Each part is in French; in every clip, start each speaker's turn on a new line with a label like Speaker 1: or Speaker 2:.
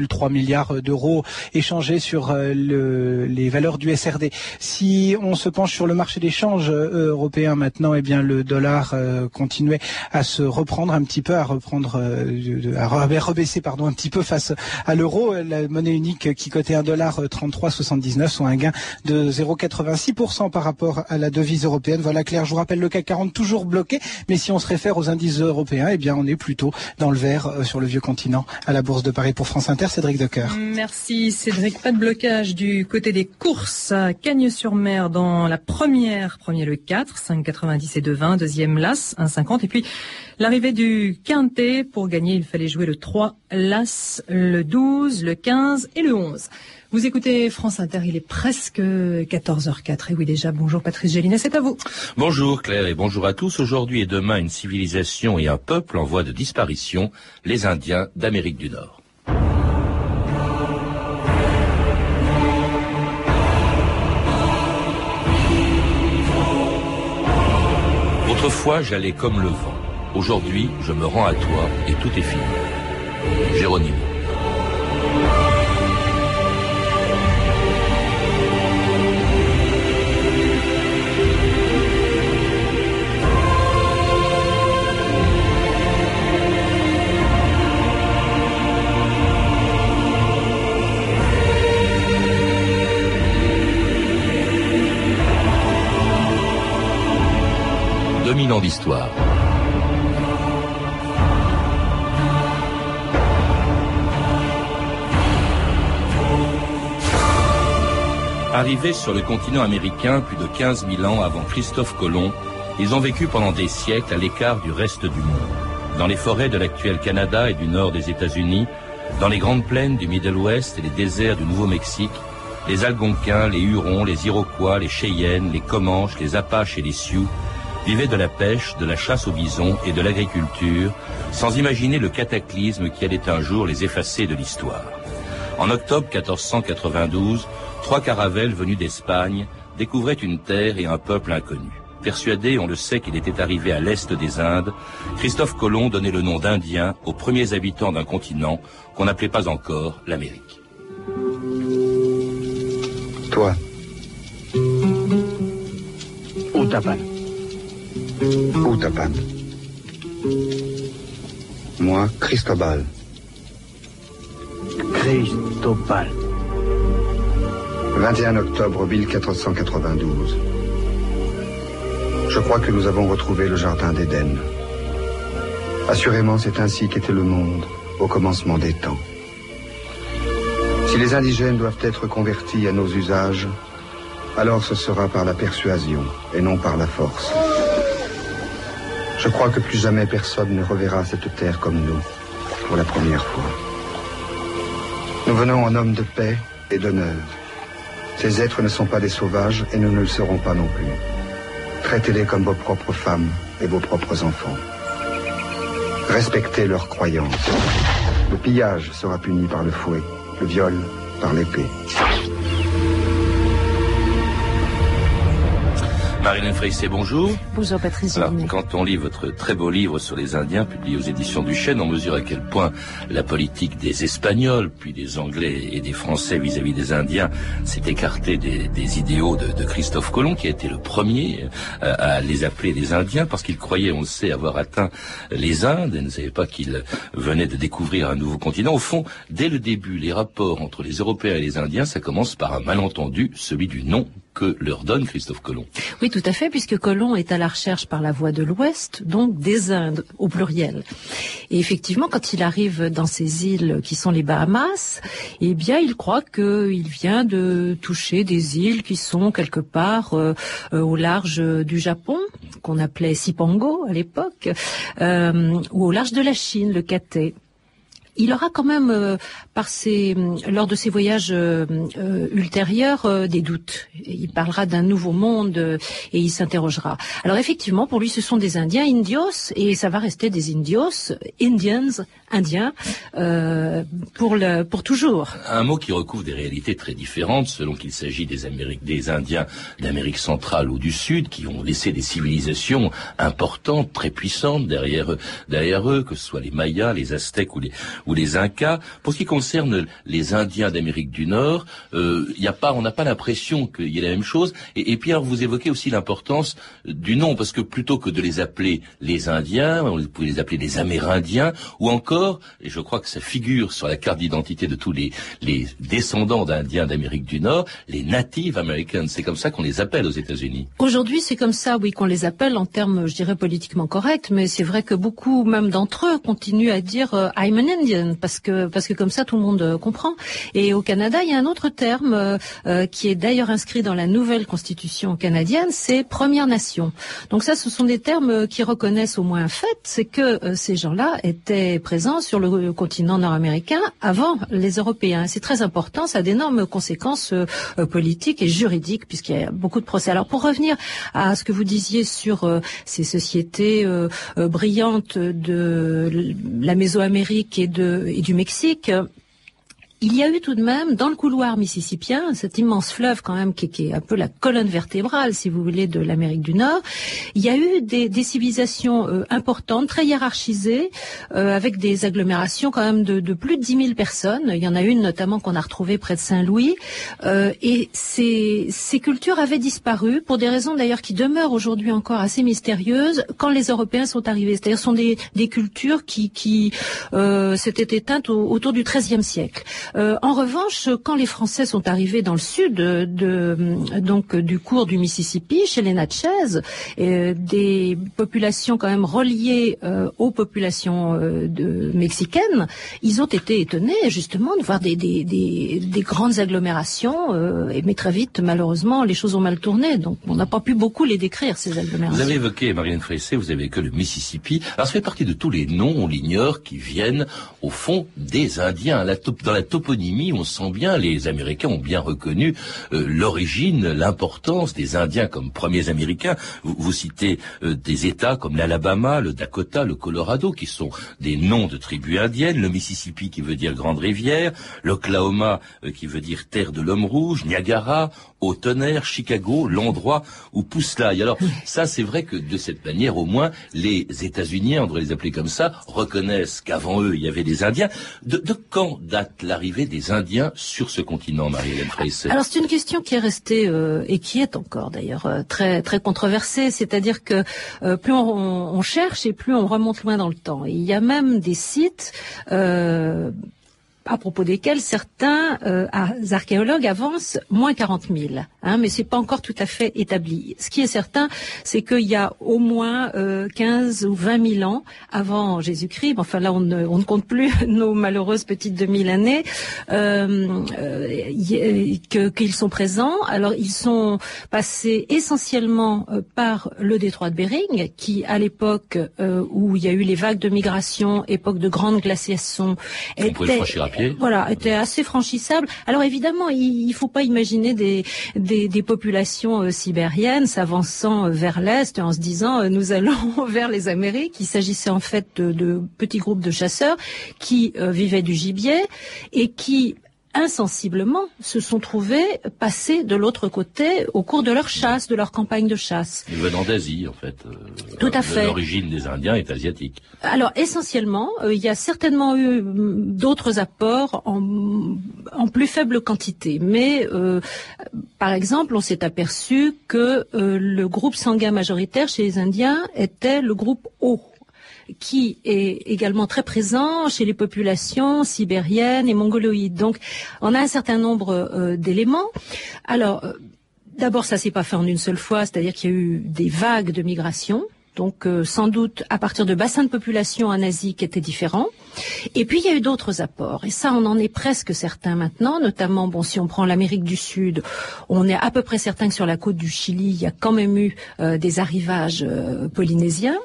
Speaker 1: 3 milliards d'euros échangés sur euh, le, les valeurs du SRD. Si on se penche sur le marché des changes euh, européen maintenant, eh bien le dollar euh, continuait à se reprendre un petit peu, à reprendre, à rebaisser pardon un petit peu face à l'euro. La monnaie unique qui cotait 1 dollar 33,79, soit un gain de 0,86% par rapport à la devise européenne. Voilà Claire, je vous rappelle le CAC 40 toujours bloqué, mais si on se réfère aux indices européens, eh bien on est plutôt dans le vert sur le vieux continent à la Bourse de Paris pour France Inter. Cédric.
Speaker 2: Merci Cédric. Pas de blocage du côté des courses à Cagnes-sur-Mer dans la première, premier le 4, 5,90 et 2,20, deuxième l'As, 1,50 et puis l'arrivée du Quintet. Pour gagner, il fallait jouer le 3, l'As, le 12, le 15 et le 11. Vous écoutez France Inter, il est presque 14h04. Et oui, déjà, bonjour Patrice Gélinet, c'est à vous.
Speaker 3: Bonjour Claire et bonjour à tous. Aujourd'hui et demain, une civilisation et un peuple en voie de disparition, les Indiens d'Amérique du Nord. Autrefois, j'allais comme le vent. Aujourd'hui, je me rends à toi et tout est fini. Jérôme. 2000 ans d'histoire. Arrivés sur le continent américain plus de 15 000 ans avant Christophe Colomb, ils ont vécu pendant des siècles à l'écart du reste du monde. Dans les forêts de l'actuel Canada et du nord des États-Unis, dans les grandes plaines du Middle West et les déserts du Nouveau-Mexique, les Algonquins, les Hurons, les Iroquois, les Cheyennes, les Comanches, les Apaches et les Sioux vivait de la pêche, de la chasse aux bisons et de l'agriculture, sans imaginer le cataclysme qui allait un jour les effacer de l'histoire. En octobre 1492, trois caravelles venues d'Espagne découvraient une terre et un peuple inconnus. Persuadé, on le sait, qu'il était arrivé à l'est des Indes, Christophe Colomb donnait le nom d'Indien aux premiers habitants d'un continent qu'on n'appelait pas encore l'Amérique.
Speaker 4: Toi. Utapan. Moi, Cristobal.
Speaker 5: Cristobal.
Speaker 4: 21 octobre 1492. Je crois que nous avons retrouvé le jardin d'Éden. Assurément, c'est ainsi qu'était le monde au commencement des temps. Si les indigènes doivent être convertis à nos usages, alors ce sera par la persuasion et non par la force. Je crois que plus jamais personne ne reverra cette terre comme nous, pour la première fois. Nous venons en hommes de paix et d'honneur. Ces êtres ne sont pas des sauvages et nous ne le serons pas non plus. Traitez-les comme vos propres femmes et vos propres enfants. Respectez leurs croyances. Le pillage sera puni par le fouet, le viol par l'épée.
Speaker 3: Marilyn Freissé, bonjour.
Speaker 2: Bonjour Patrice.
Speaker 3: Alors, quand on lit votre très beau livre sur les Indiens, publié aux éditions du Chêne, on mesure à quel point la politique des Espagnols, puis des Anglais et des Français vis-à-vis des Indiens s'est écartée des, idéaux de, Christophe Colomb, qui a été le premier euh, à les appeler les Indiens, parce qu'il croyait, on le sait, avoir atteint les Indes et ne savait pas qu'il venait de découvrir un nouveau continent. Au fond, dès le début, les rapports entre les Européens et les Indiens, ça commence par un malentendu, celui du nom que leur donne Christophe Colomb.
Speaker 6: Oui, tout à fait, puisque Colomb est à la recherche par la voie de l'Ouest, donc des Indes au pluriel. Et effectivement, quand il arrive dans ces îles qui sont les Bahamas, eh bien, il croit qu'il vient de toucher des îles qui sont quelque part euh, euh, au large du Japon, qu'on appelait Sipango à l'époque, euh, ou au large de la Chine, le Cathay il aura quand même, lors de ses voyages euh, euh, ultérieurs, des doutes. Il parlera d'un nouveau monde et il s'interrogera. Alors effectivement, pour lui, ce sont des Indiens, Indios, et ça va rester des Indios, Indians, Indiens, pour, toujours.
Speaker 3: Un mot qui recouvre des réalités très différentes, selon qu'il s'agit des, Amériques, des Indiens d'Amérique centrale ou du Sud, qui ont laissé des civilisations importantes, très puissantes derrière, derrière eux, que ce soit les Mayas, les Aztèques ou les, ou les Incas. Pour ce qui concerne les Indiens d'Amérique du Nord, euh, y a pas, on n'a pas l'impression qu'il y ait la même chose. Et, et puis vous évoquez aussi l'importance du nom, parce que plutôt que de les appeler les Indiens, vous pouvez les appeler les Amérindiens, ou encore, et je crois que ça figure sur la carte d'identité de tous les, les descendants d'Indiens d'Amérique du Nord, les Native Americans. C'est comme ça qu'on les appelle aux États-Unis.
Speaker 6: Aujourd'hui, c'est comme ça, oui, qu'on les appelle en termes, je dirais, politiquement corrects, mais c'est vrai que beaucoup, même d'entre eux, continuent à dire euh, I'm an Indian, parce que, parce que comme ça, tout le monde euh, comprend. Et au Canada, il y a un autre terme euh, qui est d'ailleurs inscrit dans la nouvelle constitution canadienne, c'est Première Nation. Donc ça, ce sont des termes qui reconnaissent au moins un fait, c'est que ces gens-là étaient présents sur le continent nord-américain avant les Européens. C'est très important, ça a d'énormes conséquences politiques et juridiques, puisqu'il y a beaucoup de procès. Alors pour revenir à ce que vous disiez sur ces sociétés brillantes de la Mésoamérique et du Mexique, il y a eu tout de même dans le couloir mississippien, cet immense fleuve quand même qui, est un peu la colonne vertébrale, si vous voulez, de l'Amérique du Nord, il y a eu des, civilisations euh, importantes, très hiérarchisées, euh, avec des agglomérations quand même de, plus de 10 000 personnes. Il y en a une notamment qu'on a retrouvée près de Saint-Louis. Euh, et ces, cultures avaient disparu pour des raisons d'ailleurs qui demeurent aujourd'hui encore assez mystérieuses quand les Européens sont arrivés. C'est-à-dire sont des, cultures qui, qui s'étaient éteintes autour du XIIIe siècle. Euh, en revanche, quand les Français sont arrivés dans le sud de, donc du cours du Mississippi, chez les Natchez, euh, des populations quand même reliées euh, aux populations mexicaines, ils ont été étonnés justement de voir des, grandes agglomérations, mais très vite, malheureusement, les choses ont mal tourné, donc on n'a pas pu beaucoup les décrire, ces agglomérations.
Speaker 3: Vous avez évoqué, Marianne Fressé, vous avez que le Mississippi. Alors ça fait partie de tous les noms, on l'ignore, qui viennent au fond des Indiens. dans la toponymie, on sent bien, les Américains ont bien reconnu euh, l'origine, l'importance des Indiens comme premiers Américains. Vous, citez euh, des États comme l'Alabama, le Dakota, le Colorado, qui sont des noms de tribus indiennes, le Mississippi qui veut dire grande rivière, l'Oklahoma euh, qui veut dire terre de l'homme rouge, Niagara, au tonnerre, Chicago, l'endroit où pousse l'ail. Alors ça, c'est vrai que de cette manière, au moins, les États-Unis, on devrait les appeler comme ça, reconnaissent qu'avant eux, il y avait des Indiens. De, de quand date l'arrivée des Indiens sur ce continent, Marie-Hélène
Speaker 6: Alors c'est une question qui est restée euh, et qui est encore d'ailleurs euh, très très controversée. C'est-à-dire que euh, plus on, on, cherche et plus on remonte loin dans le temps. il y a même des sites à propos desquels certains euh, archéologues avancent moins 40 000, hein, mais c'est pas encore tout à fait établi. Ce qui est certain, c'est qu'il y a au moins euh, 15 ou 20 000 ans avant Jésus-Christ, enfin là on ne, on ne, compte plus nos malheureuses petites 2000 années, euh, euh qu'ils sont présents. Alors ils sont passés essentiellement euh, par le détroit de Bering, qui à l'époque euh, où il y a eu les vagues de migration, époque de grande glaciation,
Speaker 3: était
Speaker 6: voilà, était assez franchissable. Alors évidemment, il ne faut pas imaginer des, des, populations euh, sibériennes s'avançant euh, vers l'est en se disant euh, nous allons vers les Amériques. Il s'agissait en fait de, de, petits groupes de chasseurs qui vivaient du gibier et qui insensiblement se sont trouvés passés de l'autre côté au cours de leur chasse, de leur campagne de chasse.
Speaker 3: Ils venant d'Asie, en fait. Euh,
Speaker 6: Tout à fait.
Speaker 3: L'origine des Indiens est asiatique.
Speaker 6: Alors, essentiellement, euh, il y a certainement eu mm, d'autres apports en, en, plus faible quantité. Mais, euh, par exemple, on s'est aperçu que le groupe sanguin majoritaire chez les Indiens était le groupe O qui est également très présent chez les populations sibériennes et mongoloïdes. Donc, on a un certain nombre euh, d'éléments. Alors, euh, d'abord, ça s'est pas fait en une seule fois, c'est-à-dire qu'il y a eu des vagues de migration. Donc euh, sans doute à partir de bassins de population en Asie qui étaient différents. Et puis il y a eu d'autres apports. Et ça, on en est presque certain maintenant, notamment, bon, si on prend l'Amérique du Sud, on est à peu près certain que sur la côte du Chili, il y a quand même eu des arrivages polynésiens.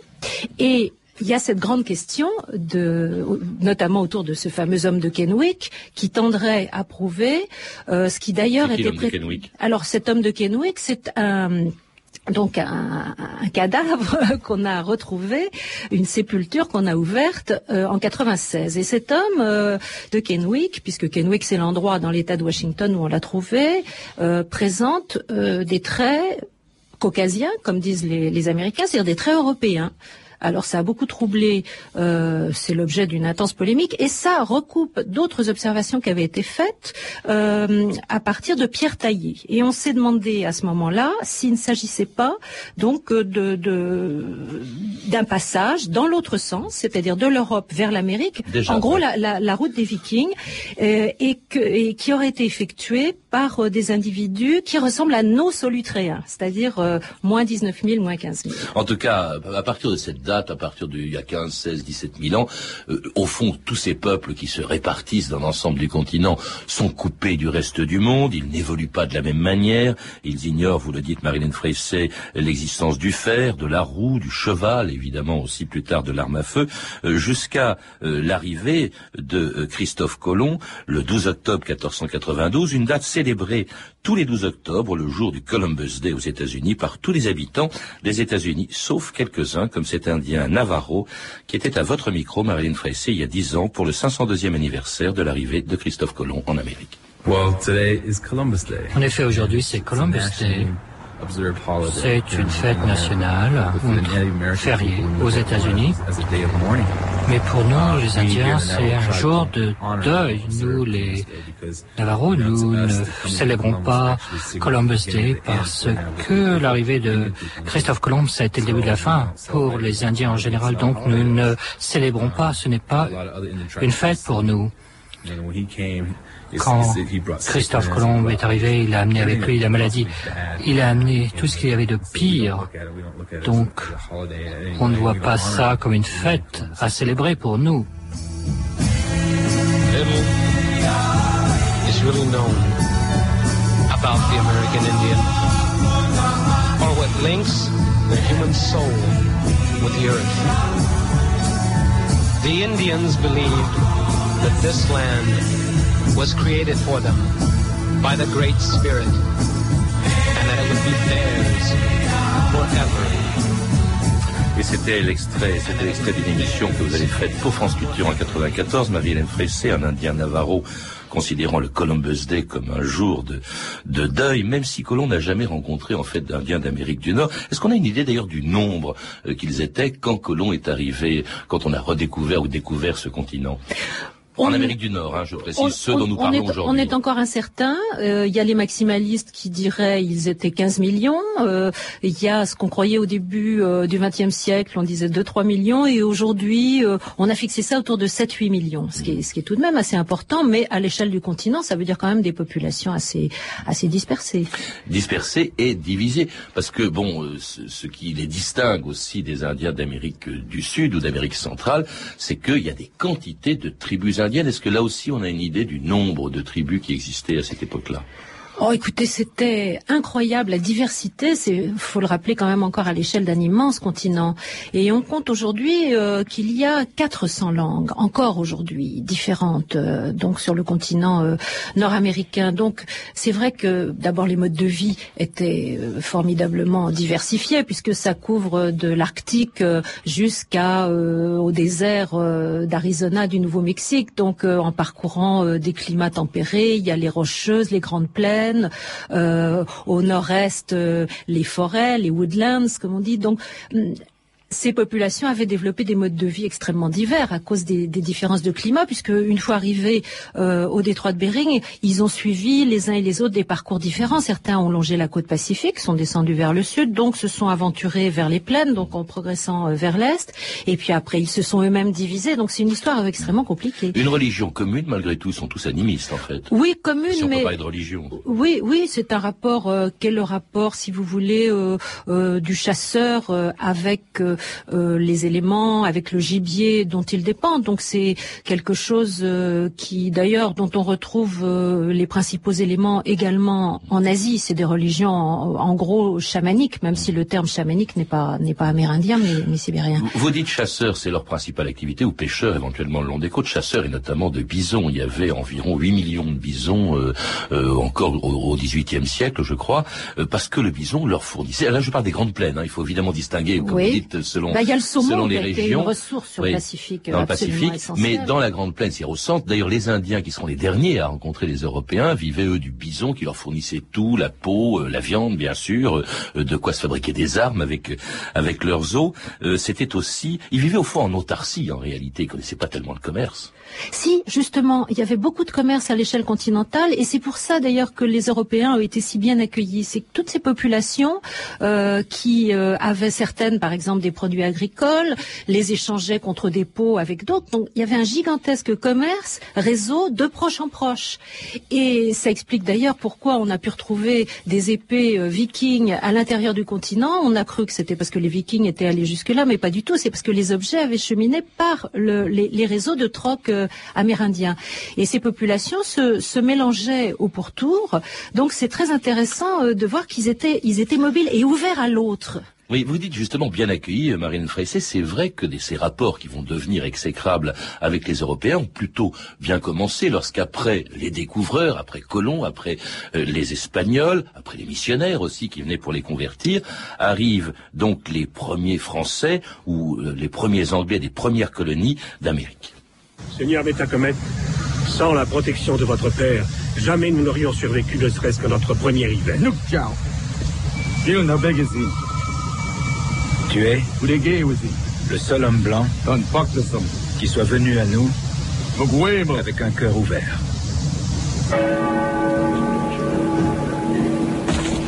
Speaker 6: Et il y a cette grande question, de, notamment autour de ce fameux homme de Kenwick, qui tendrait à prouver euh, ce qui d'ailleurs était
Speaker 3: pré...
Speaker 6: Alors cet homme de Kenwick, c'est un donc un, cadavre qu'on a retrouvé, une sépulture qu'on a ouverte euh, en 96. Et cet homme euh, de Kenwick, puisque Kenwick c'est l'endroit dans l'État de Washington où on l'a trouvé, présente des traits caucasiens, comme disent les, les Américains, c'est-à-dire des traits européens. Alors ça a beaucoup troublé, euh, c'est l'objet d'une intense polémique, et ça recoupe d'autres observations qui avaient été faites euh, à partir de pierres taillées. Et on s'est demandé à ce moment-là s'il ne s'agissait pas donc de d'un passage dans l'autre sens, c'est-à-dire de l'Europe vers l'Amérique. En gros, la, la, la, route des Vikings, euh, et, que, et qui aurait été effectuée par euh, des individus qui ressemblent à nos solutréens, c'est-à-dire euh, moins 19 000, moins 15 000.
Speaker 3: En tout cas, à partir de cette date, à partir du il y a 15, 16, 17 000 ans, euh, au fond, tous ces peuples qui se répartissent dans l'ensemble du continent sont coupés du reste du monde, ils n'évoluent pas de la même manière, ils ignorent, vous le dites Marilyn Freyssey, l'existence du fer, de la roue, du cheval, évidemment aussi plus tard de l'arme à feu, jusqu'à l'arrivée de Christophe Colomb, le 12 octobre 1492, une date célébrée tous les 12 octobre, le jour du Columbus Day aux États-Unis, par tous les habitants des États-Unis, sauf quelques-uns, comme cet Indien Navarro, qui était à votre micro, Marilyn Freyssey, il y a 10 ans, pour le 502e anniversaire de l'arrivée de Christophe Colomb en Amérique.
Speaker 5: En effet, aujourd'hui, c'est Columbus Day. C'est une fête nationale, fériée aux États-Unis. Mais pour nous, les Indiens, c'est un jour de deuil. Nous, les Navarros, nous ne célébrons pas Columbus Day parce que l'arrivée de Christophe Colomb, ça a été le début de la fin pour les Indiens en général. Donc nous ne célébrons pas. Ce n'est pas une fête pour nous. Quand Christophe Colomb est arrivé, il a amené avec lui la maladie. Il a amené tout ce qu'il y avait de pire. Donc, on ne voit pas ça comme une fête à célébrer pour nous. is really known about the American Indian, or what links the human soul with the earth. The Indians believed that this land was created for them by the Great Spirit and that it would be theirs forever.
Speaker 3: Et c'était l'extrait, c'était l'extrait d'une émission que vous avez faite pour France Culture en 94, Marie-Hélène Fressé, un Indien Navarro, considérant le Columbus Day comme un jour de, de deuil, même si Colomb n'a jamais rencontré en fait d'Indiens d'Amérique du Nord. Est-ce qu'on a une idée d'ailleurs du nombre euh, qu'ils étaient quand Colomb est arrivé, quand on a redécouvert ou découvert ce continent? En Amérique du Nord, hein, je précise, ceux dont nous parlons aujourd'hui.
Speaker 6: On est encore incertain. Euh, il y a les maximalistes qui diraient ils étaient 15 millions. Euh, il y a ce qu'on croyait au début euh, du XXe siècle, on disait 2-3 millions. Et aujourd'hui, on a fixé ça autour de 7-8 millions, ce qui, est, ce qui est tout de même assez important. Mais à l'échelle du continent, ça veut dire quand même des populations assez, assez dispersées.
Speaker 3: Dispersées et divisées. Parce que, bon, ce, ce qui les distingue aussi des Indiens d'Amérique du Sud ou d'Amérique centrale, c'est qu'il y a des quantités de tribus est-ce que là aussi on a une idée du nombre de tribus qui existaient à cette époque-là?
Speaker 6: Oh, écoutez, c'était incroyable la diversité. C'est, faut le rappeler quand même encore à l'échelle d'un immense continent. Et on compte aujourd'hui euh, qu'il y a 400 langues encore aujourd'hui différentes, euh, donc sur le continent euh, nord-américain. Donc c'est vrai que d'abord les modes de vie étaient formidablement diversifiés puisque ça couvre de l'Arctique jusqu'à au désert d'Arizona, du Nouveau-Mexique. Donc en parcourant des climats tempérés, il y a les rocheuses, les grandes plaines euh, au nord-est euh, les forêts, les woodlands, comme on dit. Ces populations avaient développé des modes de vie extrêmement divers à cause des, différences de climat, puisque une fois arrivés euh, au détroit de Bering, ils ont suivi les uns et les autres des parcours différents. Certains ont longé la côte pacifique, sont descendus vers le sud, donc se sont aventurés vers les plaines, donc en progressant euh, vers l'est. Et puis après, ils se sont eux-mêmes divisés. Donc c'est une histoire extrêmement compliquée.
Speaker 3: Une religion commune, malgré tout, sont tous animistes en fait.
Speaker 6: Oui, commune,
Speaker 3: si on
Speaker 6: mais
Speaker 3: peut parler de religion.
Speaker 6: Oui, oui, c'est un rapport. Euh, quel est le rapport, si vous voulez, du chasseur avec les éléments, avec le gibier dont ils dépendent. Donc c'est quelque chose euh, qui, d'ailleurs, dont on retrouve euh, les principaux éléments également en Asie. C'est des religions en, gros chamaniques, même si le terme chamanique n'est pas n'est pas amérindien, mais, mais sibérien.
Speaker 3: Vous dites chasseurs, c'est leur principale activité, ou pêcheurs éventuellement le long des côtes. Chasseurs et notamment de bisons. Il y avait environ 8 millions de bisons encore au XVIIIe siècle, je crois, parce que le bison leur fournissait. Là, je parle des grandes plaines. Hein, il faut évidemment distinguer, comme vous dites, selon,
Speaker 6: bah, y a le saumon
Speaker 3: selon les régions.
Speaker 6: Une ressource sur le Pacifique,
Speaker 3: dans le Pacifique, mais dans la Grande Plaine, c'est au centre. D'ailleurs, les Indiens, qui seront les derniers à rencontrer les Européens, vivaient eux du bison qui leur fournissait tout, la peau, euh, la viande, bien sûr, euh, de quoi se fabriquer des armes avec avec leurs os. Euh, c'était aussi, ils vivaient au fond en autarcie en réalité, ils connaissaient pas tellement le commerce.
Speaker 6: Si, justement, il y avait beaucoup de commerce à l'échelle continentale, et c'est pour ça d'ailleurs que les Européens ont été si bien accueillis. C'est que toutes ces populations euh, qui euh, avaient certaines, par exemple, des produits agricoles, les échangeaient contre des pots avec d'autres. Donc il y avait un gigantesque commerce, réseau de proche en proche. Et ça explique d'ailleurs pourquoi on a pu retrouver des épées euh, vikings à l'intérieur du continent. On a cru que c'était parce que les vikings étaient allés jusque-là, mais pas du tout. C'est parce que les objets avaient cheminé par le, les, les, réseaux de troc euh, amérindiens. Et ces populations se, se mélangeaient au pourtour. Donc c'est très intéressant euh, de voir qu'ils étaient, ils étaient mobiles et ouverts à l'autre.
Speaker 3: Oui, vous dites justement bien accueilli, euh, Marine Fressé, c'est vrai que ces rapports qui vont devenir exécrables avec les Européens ont plutôt bien commencé lorsqu'après les découvreurs, après Colomb, après les Espagnols, après les missionnaires aussi qui venaient pour les convertir, arrivent donc les premiers Français ou les premiers Anglais des premières colonies d'Amérique.
Speaker 7: Seigneur Metacomet, sans la protection de votre père, jamais nous n'aurions survécu ne serait-ce que notre premier hiver.
Speaker 8: Tu es le seul homme blanc qui soit venu à nous avec un cœur ouvert.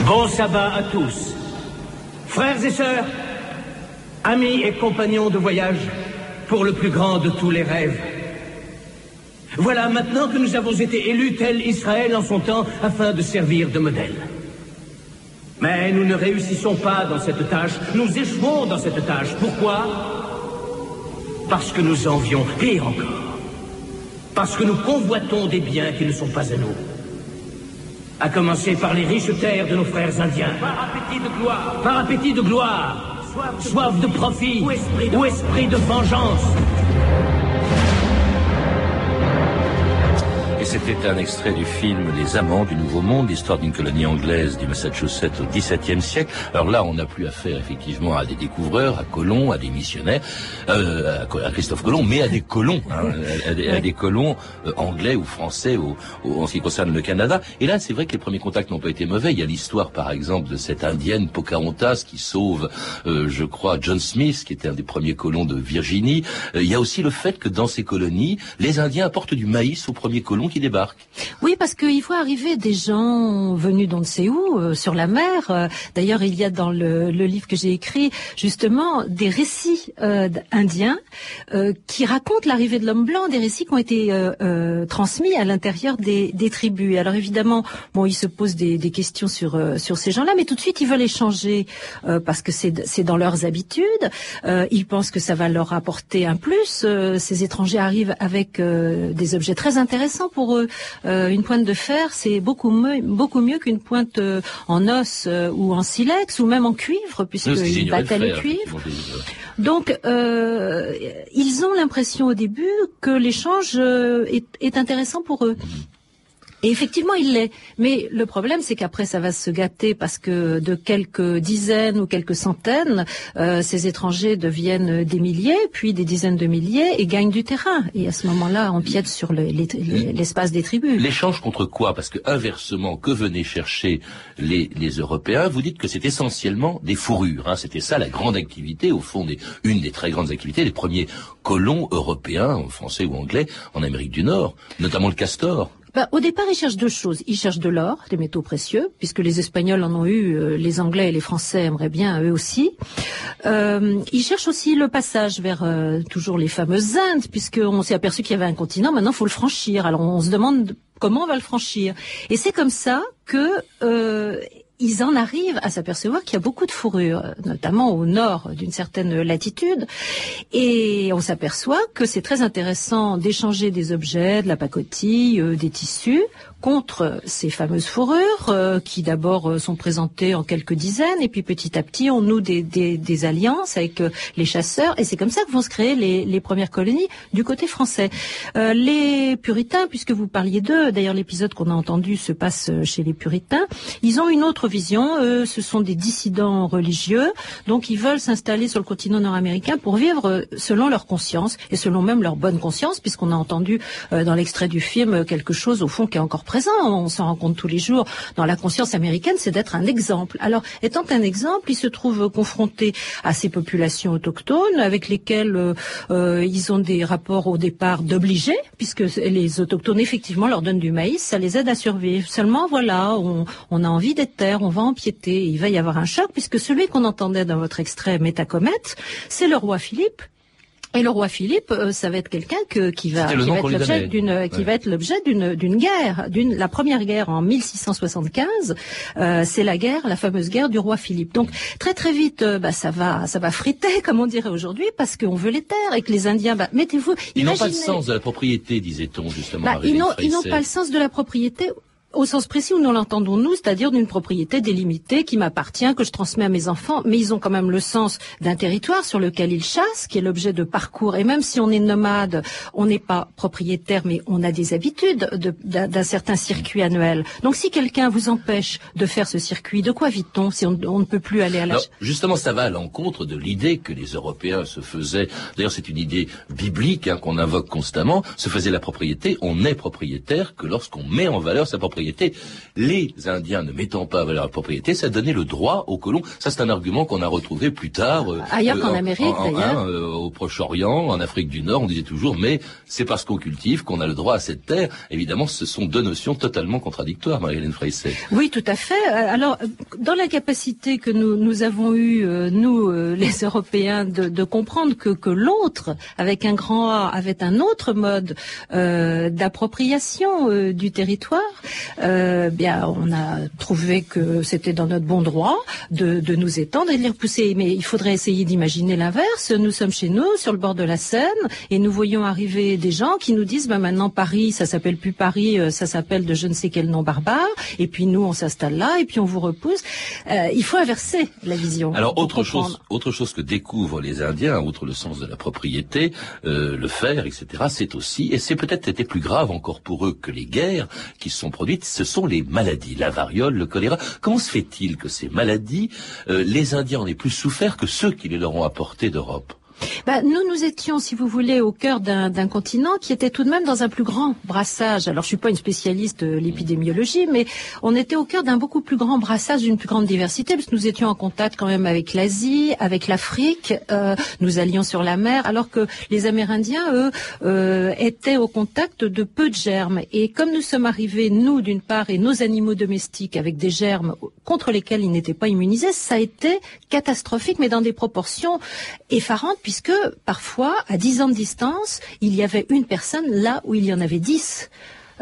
Speaker 9: Bon sabbat à tous. Frères et sœurs, amis et compagnons de voyage, pour le plus grand de tous les rêves. Voilà maintenant que nous avons été élus tel Israël en son temps afin de servir de modèle. Mais nous ne réussissons pas dans cette tâche, nous échouons dans cette tâche. Pourquoi? Parce que nous envions, pire encore, parce que nous convoitons des biens qui ne sont pas à nous. À commencer par les riches terres de nos frères indiens. Par appétit de gloire. Par appétit de gloire. Soif de, profit. Ou esprit ou esprit de vengeance.
Speaker 3: C'était un extrait du film Les Amants du Nouveau Monde, l'histoire d'une colonie anglaise du Massachusetts au XVIIe siècle. Alors là, on n'a plus affaire effectivement à des découvreurs, à colons, à des missionnaires, euh, à Christophe Colomb, mais à des colons, hein, à, des, colons euh, anglais ou français au, en ce qui concerne le Canada. Et là, c'est vrai que les premiers contacts n'ont pas été mauvais. Il y a l'histoire, par exemple, de cette indienne Pocahontas qui sauve, euh, je crois, John Smith, qui était un des premiers colons de Virginie. il y a aussi le fait que dans ces colonies, les Indiens apportent du maïs aux premiers colons qui
Speaker 6: Oui, parce qu'il faut arriver des gens venus d'on ne sait où, euh, sur la mer. Euh, d'ailleurs, il y a dans le, livre que j'ai écrit, justement, des récits euh, indiens qui racontent l'arrivée de l'homme blanc, des récits qui ont été transmis à l'intérieur des, tribus. Alors évidemment, bon, ils se posent des, questions sur, sur ces gens-là, mais tout de suite, ils veulent échanger parce que c'est dans leurs habitudes. ils pensent que ça va leur apporter un plus. ces étrangers arrivent avec des objets très intéressants pour eux. Euh, une pointe de fer, c'est beaucoup mieux, beaucoup mieux qu'une pointe euh, en os euh, ou en silex ou même en cuivre, puisqu'ils battaient le cuivre. Donc, ils ont l'impression au début que l'échange est, est, intéressant pour eux. Mhm. Et effectivement, il l'est. Mais le problème, c'est qu'après, ça va se gâter parce que de quelques dizaines ou quelques centaines, euh, ces étrangers deviennent des milliers, puis des dizaines de milliers et gagnent du terrain. Et à ce moment-là, on piète sur l'espace des tribus.
Speaker 3: L'échange contre quoi? Parce que inversement, que venaient chercher les, les Européens Vous dites que c'est essentiellement des fourrures. Hein. C'était ça la grande activité, au fond, des, une des très grandes activités des premiers colons européens, français ou anglais, en Amérique du Nord, notamment le castor.
Speaker 6: Bah, au départ, ils cherchent deux choses. Ils cherchent de l'or, des métaux précieux, puisque les Espagnols en ont eu, euh, les Anglais et les Français aimeraient bien eux aussi. Euh, ils cherchent aussi le passage vers euh, toujours les fameuses Indes, puisqu'on s'est aperçu qu'il y avait un continent. Maintenant, il faut le franchir. Alors, on se demande comment on va le franchir. Et c'est comme ça que euh, ils en arrivent à s'apercevoir qu'il y a beaucoup de fourrures, notamment au nord d'une certaine latitude, et on s'aperçoit que c'est très intéressant d'échanger des objets, de la pacotille, euh, des tissus, contre ces fameuses fourrures euh, qui d'abord euh, sont présentées en quelques dizaines et puis petit à petit on noue des, alliances avec euh, les chasseurs et c'est comme ça que vont se créer les, les premières colonies du côté français. les puritains, puisque vous parliez d'eux, d'ailleurs l'épisode qu'on a entendu se passe chez les puritains, ils ont une autre vision. Eux, ce sont des dissidents religieux, donc ils veulent s'installer sur le continent nord-américain pour vivre selon leur conscience et selon même leur bonne conscience, puisqu'on a entendu dans l'extrait du film quelque chose au fond qui est encore présent. On s'en rend compte tous les jours dans la conscience américaine, c'est d'être un exemple. Alors, étant un exemple, ils se trouvent confrontés à ces populations autochtones avec lesquelles euh, euh, ils ont des rapports au départ d'obligés, puisque les autochtones effectivement leur donnent du maïs, ça les aide à survivre. Seulement, voilà, on, a envie des terres, on va empiéter. Il va y avoir un choc, puisque celui qu'on entendait dans votre extrait Métacomète, c'est le roi Philippe et le roi Philippe, euh, ça va être quelqu'un qui va, qui va être l'objet d'une, qui va être l'objet d'une, d'une guerre, d'une, la première guerre en 1675, euh, c'est la guerre, la fameuse guerre du roi Philippe. Donc très très vite, euh, bah, ça va, ça va friter, comme on dirait aujourd'hui, parce qu'on veut les terres et que les Indiens, bah, mettez-vous,
Speaker 3: ils n'ont pas le sens de la propriété, disait-on justement.
Speaker 6: Bah, ils n'ont pas le sens de la propriété au sens précis où nous l'entendons nous, c'est-à-dire d'une propriété délimitée qui m'appartient, que je transmets à mes enfants, mais ils ont quand même le sens d'un territoire sur lequel ils chassent, qui est l'objet de parcours. Et même si on est nomade, on n'est pas propriétaire, mais on a des habitudes d'un certain circuit annuel. Donc si quelqu'un vous empêche de faire ce circuit, de quoi vit-on si on, ne peut plus aller à la...
Speaker 3: justement, ça va à l'encontre de l'idée que les Européens se faisaient, d'ailleurs c'est une idée biblique hein, qu'on invoque constamment, se faisait la propriété, on est propriétaire que lorsqu'on met en valeur sa propriété les Indiens ne mettant pas à valeur la propriété, ça donnait le droit aux colons. Ça, c'est un argument qu'on a retrouvé plus tard.
Speaker 6: Euh, Ailleurs euh, qu'en Amérique, d'ailleurs.
Speaker 3: Euh, au Proche-Orient, en Afrique du Nord, on disait toujours, mais c'est parce qu'on cultive qu'on a le droit à cette terre. Évidemment, ce sont deux notions totalement contradictoires, Marie-Hélène Freisset.
Speaker 6: Oui, tout à fait. Alors, dans la capacité que nous, nous avons eue, nous, les Européens, de, de comprendre que, que l'autre, avec un grand A, avait un autre mode d'appropriation du territoire, euh, bien, on a trouvé que c'était dans notre bon droit de, de, nous étendre et de les repousser. Mais il faudrait essayer d'imaginer l'inverse. Nous sommes chez nous, sur le bord de la Seine, et nous voyons arriver des gens qui nous disent, bah, maintenant Paris, ça s'appelle plus Paris, euh, ça s'appelle de je ne sais quel nom barbare. Et puis nous, on s'installe là, et puis on vous repousse. Euh, il faut inverser la vision.
Speaker 3: Alors autre chose, autre chose que découvrent les Indiens, outre le sens de la propriété, euh, le fer, etc. C'est aussi, et c'est peut-être été plus grave encore pour eux que les guerres qui se sont produites ce sont les maladies, la variole, le choléra. Comment se fait-il que ces maladies, euh, les Indiens en aient plus souffert que ceux qui les leur ont apportés d'Europe?
Speaker 6: Bah, nous, nous étions, si vous voulez, au cœur d'un continent qui était tout de même dans un plus grand brassage. Alors, je suis pas une spécialiste de l'épidémiologie, mais on était au cœur d'un beaucoup plus grand brassage, d'une plus grande diversité, parce que nous étions en contact quand même avec l'Asie, avec l'Afrique, euh, nous allions sur la mer, alors que les Amérindiens, eux, euh, étaient au contact de peu de germes. Et comme nous sommes arrivés, nous, d'une part, et nos animaux domestiques, avec des germes contre lesquels ils n'étaient pas immunisés, ça a été catastrophique, mais dans des proportions effarantes, puisque parfois, à 10 ans de distance, il y avait une personne là où il y en avait 10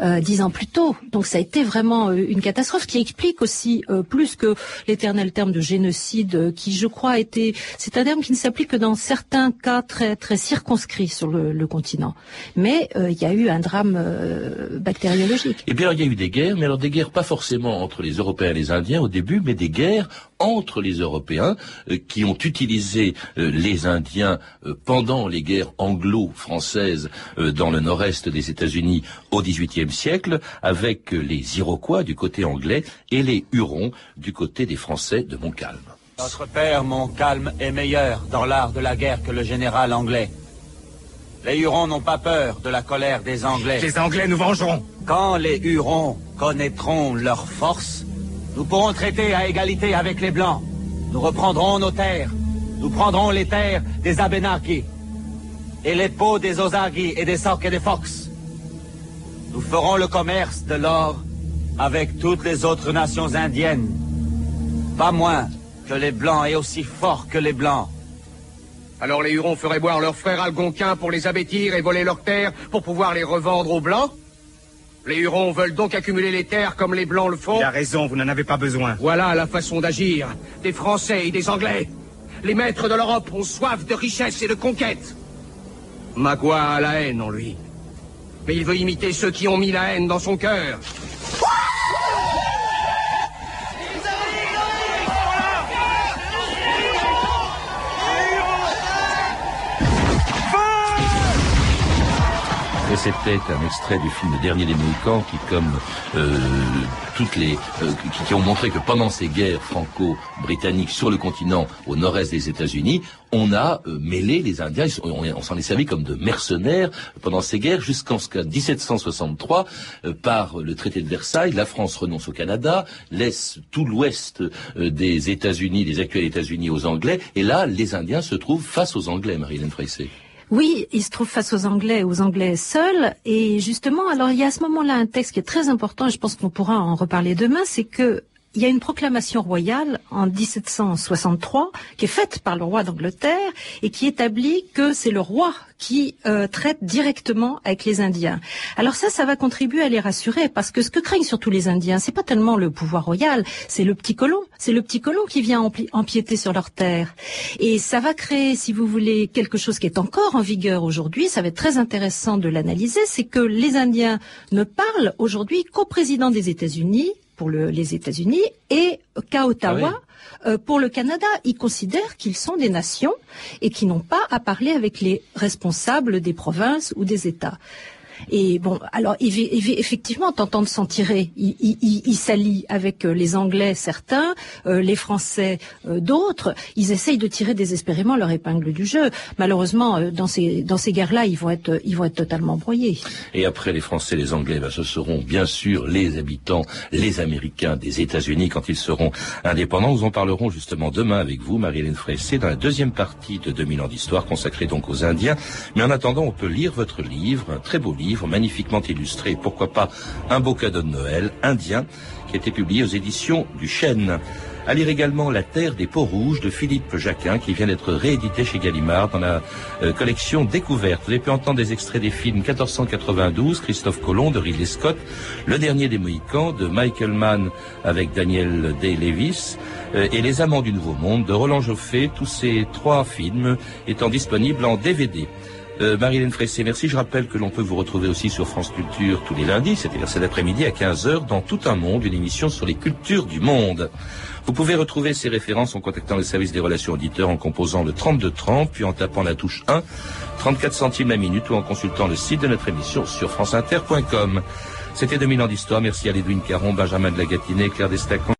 Speaker 6: euh, dix ans plus tôt. Donc ça a été vraiment euh, une catastrophe qui explique aussi euh, plus que l'éternel terme de génocide, qui je crois été, c'est un terme qui ne s'applique que dans certains cas très très circonscrits sur le, le continent. Mais il y a eu un drame bactériologique.
Speaker 3: Eh bien, il y a eu des guerres, mais alors des guerres pas forcément entre les Européens et les Indiens au début, mais des guerres entre les Européens qui ont utilisé les Indiens pendant les guerres anglo-françaises dans le nord-est des États-Unis au XVIIIe siècle avec les Iroquois du côté anglais et les Hurons du côté des Français de Montcalm.
Speaker 10: Notre père Montcalm est meilleur dans l'art de la guerre que le général anglais. Les Hurons n'ont pas peur de la colère des Anglais.
Speaker 11: Les Anglais nous vengeront.
Speaker 10: Quand les Hurons connaîtront leur force, nous pourrons traiter à égalité avec les Blancs. Nous reprendrons nos terres. Nous prendrons les terres des Abenaki et les peaux des Ozagi et des Socs et des Fox. Nous ferons le commerce de l'or avec toutes les autres nations indiennes. Pas moins que les Blancs et aussi fort que les Blancs.
Speaker 11: Alors les Hurons feraient boire leurs frères algonquins pour les abêtir et voler leurs terres pour pouvoir les revendre aux Blancs? Les Hurons veulent donc accumuler les terres comme les Blancs le font
Speaker 12: Il a raison, vous n'en avez pas besoin.
Speaker 11: Voilà la façon d'agir des Français et des Anglais. Les maîtres de l'Europe ont soif de richesse et de conquête. Magua a la haine en lui mais il veut imiter ceux qui ont mis la haine dans son cœur.
Speaker 3: Et c'était un extrait du film Dernier des Mohicans qui, comme euh, toutes les, euh, qui, ont montré que pendant ces guerres franco-britanniques sur le continent au nord-est des États-Unis, on a euh, mêlé les Indiens, on, s'en est servi comme de mercenaires pendant ces guerres jusqu'en 1763, par le traité de Versailles, la France renonce au Canada, laisse tout l'ouest des États-Unis, des actuels États-Unis aux Anglais, et là, les Indiens se trouvent face aux Anglais, Marilyn Freyssé.
Speaker 6: Oui, il se trouve face aux Anglais, aux Anglais seuls. Et justement, alors il y a à ce moment-là un texte qui est très important, et je pense qu'on pourra en reparler demain, c'est que il y a une proclamation royale en 1763 qui est faite par le roi d'Angleterre et qui établit que c'est le roi qui euh, traite directement avec les Indiens. Alors ça, ça va contribuer à les rassurer parce que ce que craignent surtout les Indiens, c'est pas tellement le pouvoir royal, c'est le petit colon, c'est le petit colon qui vient empiéter sur leurs terres. Et ça va créer, si vous voulez, quelque chose qui est encore en vigueur aujourd'hui. Ça va être très intéressant de l'analyser, c'est que les Indiens ne parlent aujourd'hui qu'au président des États-Unis pour les États-Unis et qu'à Ottawa, ah euh, pour le Canada, ils considèrent qu'ils sont des nations et qu'ils n'ont pas à parler avec les responsables des provinces ou des États. Et bon, alors effectivement, tentant de s'en tirer, il, il, s'allie avec euh, les Anglais certains, euh, les Français euh, d'autres. Ils essayent de tirer désespérément leur épingle du jeu. Malheureusement, dans ces dans ces guerres-là, ils vont être ils vont être totalement broyés.
Speaker 3: Et après les Français, les Anglais, ben, ce seront bien sûr les habitants, les Américains des États-Unis quand ils seront indépendants. Nous en parlerons justement demain avec vous, Marie-Hélène Fressé, dans la deuxième partie de 2000 ans d'histoire consacrée donc aux Indiens. Mais en attendant, on peut lire votre livre, un très beau livre livre magnifiquement illustré, pourquoi pas un beau cadeau de Noël indien, qui a été publié aux éditions du Chêne. À lire également La Terre des Peaux Rouges de Philippe Jacquin, qui vient d'être réédité chez Gallimard dans la euh, collection Découverte. Vous avez pu entendre des extraits des films 1492, Christophe Colomb de Ridley Scott, Le Dernier des Mohicans de Michael Mann avec Daniel Day-Lewis, euh, et Les Amants du Nouveau Monde de Roland Joffé, tous ces trois films étant disponibles en DVD. Euh, Marilyn Fressé, merci. Je rappelle que l'on peut vous retrouver aussi sur France Culture tous les lundis, c'est-à-dire cet après-midi à 15h, dans Tout un monde, une émission sur les cultures du monde. Vous pouvez retrouver ces références en contactant le service des relations auditeurs en composant le 3230, puis en tapant la touche 1, 34 centimes la minute ou en consultant le site de notre émission sur franceinter.com. C'était 2000 ans d'histoire. Merci à Lédouine Caron, Benjamin de la Gatinée, Claire Destacan.